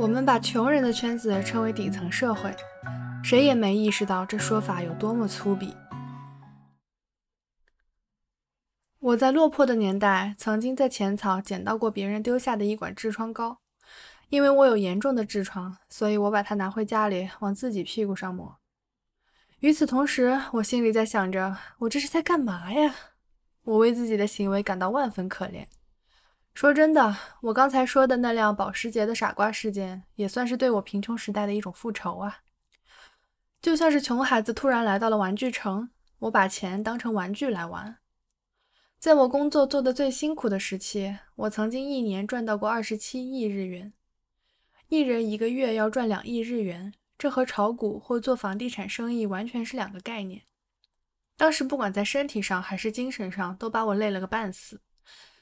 我们把穷人的圈子称为底层社会，谁也没意识到这说法有多么粗鄙。我在落魄的年代，曾经在浅草捡到过别人丢下的一管痔疮膏，因为我有严重的痔疮，所以我把它拿回家里往自己屁股上抹。与此同时，我心里在想着：我这是在干嘛呀？我为自己的行为感到万分可怜。说真的，我刚才说的那辆保时捷的傻瓜事件，也算是对我贫穷时代的一种复仇啊！就像是穷孩子突然来到了玩具城，我把钱当成玩具来玩。在我工作做得最辛苦的时期，我曾经一年赚到过二十七亿日元。一人一个月要赚两亿日元，这和炒股或做房地产生意完全是两个概念。当时不管在身体上还是精神上，都把我累了个半死。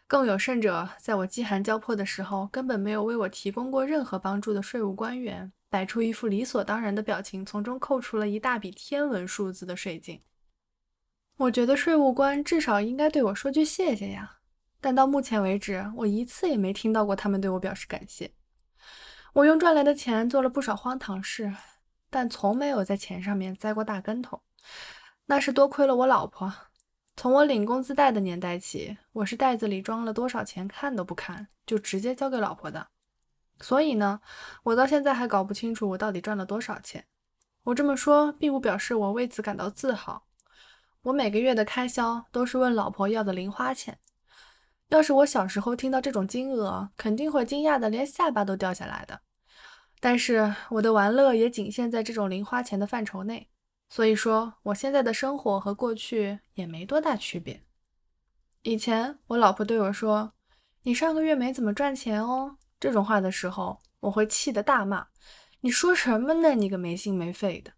更有甚者，在我饥寒交迫的时候，根本没有为我提供过任何帮助的税务官员，摆出一副理所当然的表情，从中扣除了一大笔天文数字的税金。我觉得税务官至少应该对我说句谢谢呀，但到目前为止，我一次也没听到过他们对我表示感谢。我用赚来的钱做了不少荒唐事，但从没有在钱上面栽过大跟头，那是多亏了我老婆。从我领工资袋的年代起，我是袋子里装了多少钱看都不看，就直接交给老婆的。所以呢，我到现在还搞不清楚我到底赚了多少钱。我这么说，并不表示我为此感到自豪。我每个月的开销都是问老婆要的零花钱。要是我小时候听到这种金额，肯定会惊讶的连下巴都掉下来的。但是我的玩乐也仅限在这种零花钱的范畴内。所以说，我现在的生活和过去也没多大区别。以前我老婆对我说：“你上个月没怎么赚钱哦。”这种话的时候，我会气得大骂：“你说什么呢？你个没心没肺的！”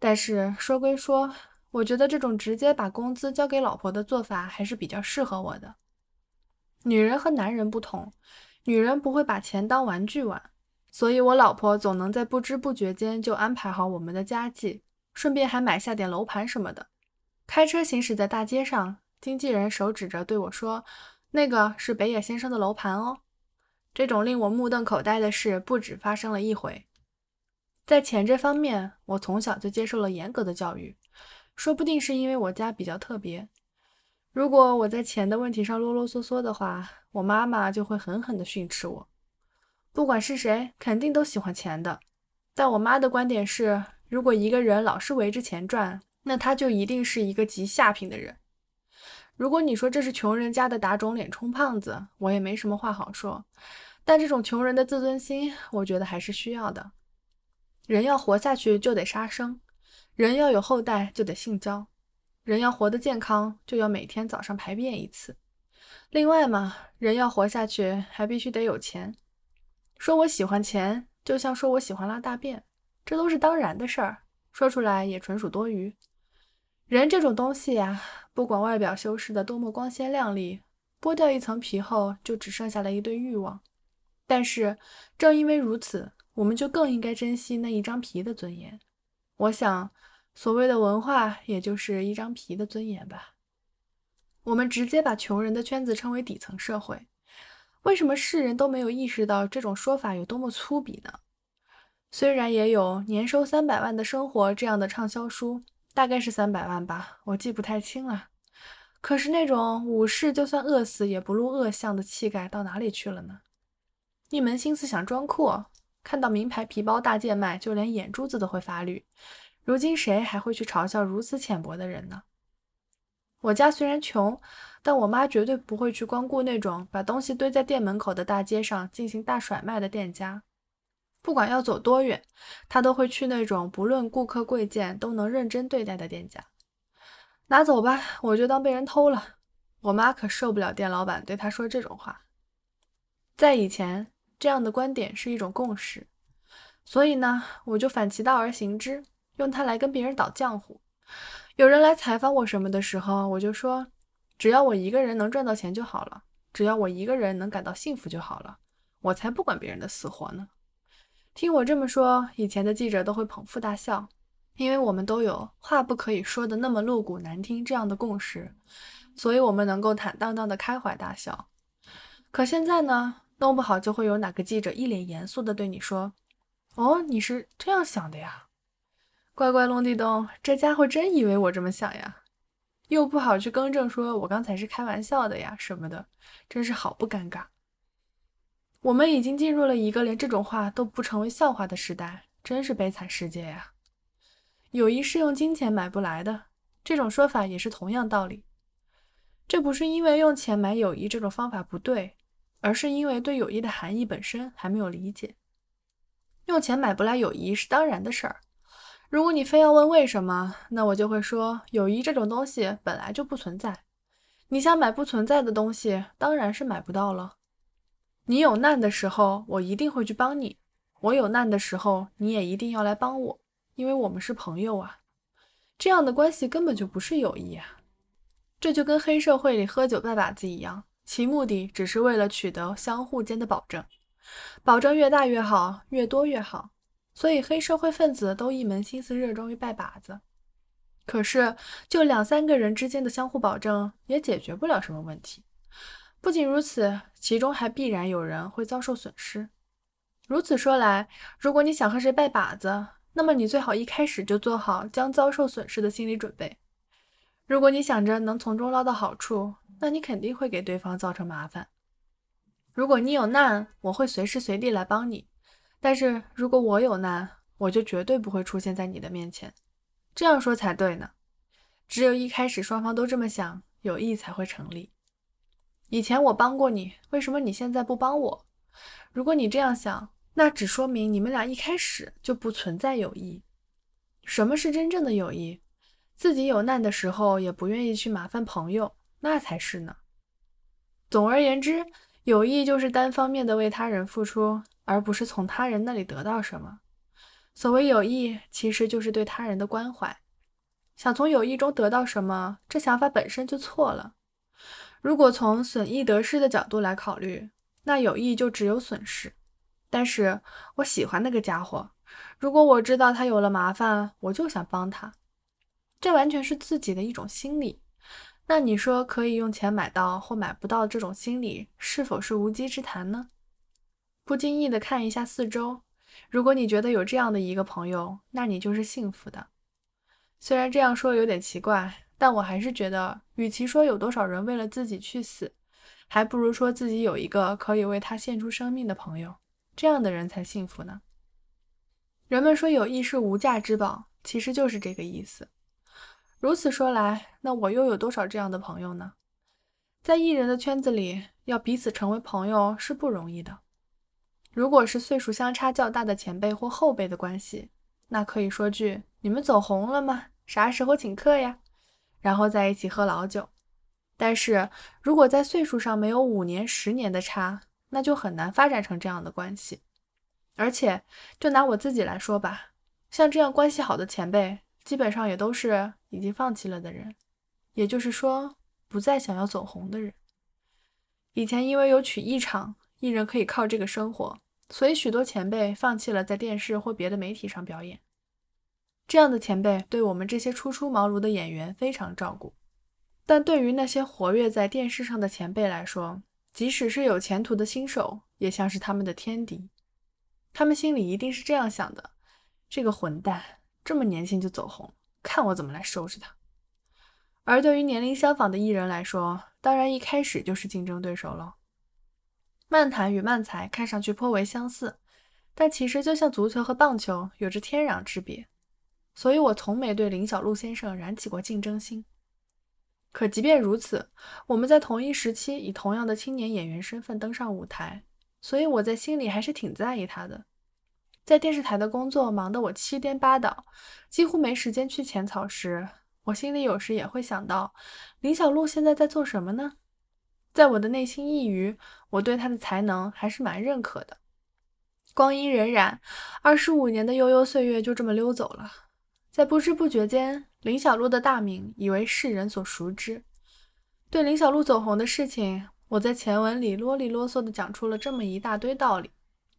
但是说归说，我觉得这种直接把工资交给老婆的做法还是比较适合我的。女人和男人不同，女人不会把钱当玩具玩，所以我老婆总能在不知不觉间就安排好我们的家计。顺便还买下点楼盘什么的。开车行驶在大街上，经纪人手指着对我说：“那个是北野先生的楼盘哦。”这种令我目瞪口呆的事不止发生了一回。在钱这方面，我从小就接受了严格的教育，说不定是因为我家比较特别。如果我在钱的问题上啰啰嗦嗦的话，我妈妈就会狠狠地训斥我。不管是谁，肯定都喜欢钱的。但我妈的观点是。如果一个人老是围着钱转，那他就一定是一个极下品的人。如果你说这是穷人家的打肿脸充胖子，我也没什么话好说。但这种穷人的自尊心，我觉得还是需要的。人要活下去就得杀生，人要有后代就得性交，人要活得健康就要每天早上排便一次。另外嘛，人要活下去还必须得有钱。说我喜欢钱，就像说我喜欢拉大便。这都是当然的事儿，说出来也纯属多余。人这种东西呀，不管外表修饰的多么光鲜亮丽，剥掉一层皮后，就只剩下了一堆欲望。但是正因为如此，我们就更应该珍惜那一张皮的尊严。我想，所谓的文化，也就是一张皮的尊严吧。我们直接把穷人的圈子称为底层社会，为什么世人都没有意识到这种说法有多么粗鄙呢？虽然也有年收三百万的生活这样的畅销书，大概是三百万吧，我记不太清了。可是那种武士就算饿死也不露恶相的气概到哪里去了呢？一门心思想装酷，看到名牌皮包大贱卖，就连眼珠子都会发绿。如今谁还会去嘲笑如此浅薄的人呢？我家虽然穷，但我妈绝对不会去光顾那种把东西堆在店门口的大街上进行大甩卖的店家。不管要走多远，他都会去那种不论顾客贵贱都能认真对待的店家。拿走吧，我就当被人偷了。我妈可受不了店老板对她说这种话。在以前，这样的观点是一种共识，所以呢，我就反其道而行之，用它来跟别人倒浆糊。有人来采访我什么的时候，我就说，只要我一个人能赚到钱就好了，只要我一个人能感到幸福就好了，我才不管别人的死活呢。听我这么说，以前的记者都会捧腹大笑，因为我们都有话不可以说的那么露骨难听这样的共识，所以我们能够坦荡荡的开怀大笑。可现在呢，弄不好就会有哪个记者一脸严肃的对你说：“哦，你是这样想的呀？乖乖隆地咚，这家伙真以为我这么想呀？又不好去更正，说我刚才是开玩笑的呀什么的，真是好不尴尬。我们已经进入了一个连这种话都不成为笑话的时代，真是悲惨世界呀！友谊是用金钱买不来的，这种说法也是同样道理。这不是因为用钱买友谊这种方法不对。”而是因为对友谊的含义本身还没有理解，用钱买不来友谊是当然的事儿。如果你非要问为什么，那我就会说，友谊这种东西本来就不存在。你想买不存在的东西，当然是买不到了。你有难的时候，我一定会去帮你；我有难的时候，你也一定要来帮我，因为我们是朋友啊。这样的关系根本就不是友谊啊！这就跟黑社会里喝酒拜把子一样。其目的只是为了取得相互间的保证，保证越大越好，越多越好。所以黑社会分子都一门心思热衷于拜把子。可是，就两三个人之间的相互保证也解决不了什么问题。不仅如此，其中还必然有人会遭受损失。如此说来，如果你想和谁拜把子，那么你最好一开始就做好将遭受损失的心理准备。如果你想着能从中捞到好处，那你肯定会给对方造成麻烦。如果你有难，我会随时随地来帮你；但是如果我有难，我就绝对不会出现在你的面前。这样说才对呢。只有一开始双方都这么想，友谊才会成立。以前我帮过你，为什么你现在不帮我？如果你这样想，那只说明你们俩一开始就不存在友谊。什么是真正的友谊？自己有难的时候也不愿意去麻烦朋友，那才是呢。总而言之，友谊就是单方面的为他人付出，而不是从他人那里得到什么。所谓友谊，其实就是对他人的关怀。想从友谊中得到什么，这想法本身就错了。如果从损益得失的角度来考虑，那友谊就只有损失。但是我喜欢那个家伙，如果我知道他有了麻烦，我就想帮他。这完全是自己的一种心理，那你说可以用钱买到或买不到这种心理，是否是无稽之谈呢？不经意的看一下四周，如果你觉得有这样的一个朋友，那你就是幸福的。虽然这样说有点奇怪，但我还是觉得，与其说有多少人为了自己去死，还不如说自己有一个可以为他献出生命的朋友，这样的人才幸福呢。人们说友谊是无价之宝，其实就是这个意思。如此说来，那我又有多少这样的朋友呢？在艺人的圈子里，要彼此成为朋友是不容易的。如果是岁数相差较大的前辈或后辈的关系，那可以说句“你们走红了吗？啥时候请客呀？”然后在一起喝老酒。但是如果在岁数上没有五年、十年的差，那就很难发展成这样的关系。而且，就拿我自己来说吧，像这样关系好的前辈。基本上也都是已经放弃了的人，也就是说，不再想要走红的人。以前因为有曲艺场，艺人可以靠这个生活，所以许多前辈放弃了在电视或别的媒体上表演。这样的前辈对我们这些初出茅庐的演员非常照顾，但对于那些活跃在电视上的前辈来说，即使是有前途的新手，也像是他们的天敌。他们心里一定是这样想的：这个混蛋。这么年轻就走红，看我怎么来收拾他。而对于年龄相仿的艺人来说，当然一开始就是竞争对手了。漫谈与漫才看上去颇为相似，但其实就像足球和棒球，有着天壤之别。所以我从没对林小璐先生燃起过竞争心。可即便如此，我们在同一时期以同样的青年演员身份登上舞台，所以我在心里还是挺在意他的。在电视台的工作忙得我七颠八倒，几乎没时间去浅草时，我心里有时也会想到，林小璐现在在做什么呢？在我的内心一隅，我对她的才能还是蛮认可的。光阴荏苒，二十五年的悠悠岁月就这么溜走了，在不知不觉间，林小璐的大名已为世人所熟知。对林小璐走红的事情，我在前文里啰里啰嗦地讲出了这么一大堆道理。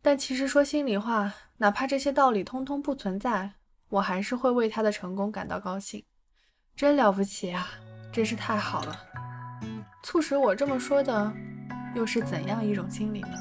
但其实说心里话，哪怕这些道理通通不存在，我还是会为他的成功感到高兴。真了不起啊，真是太好了！促使我这么说的，又是怎样一种心理呢？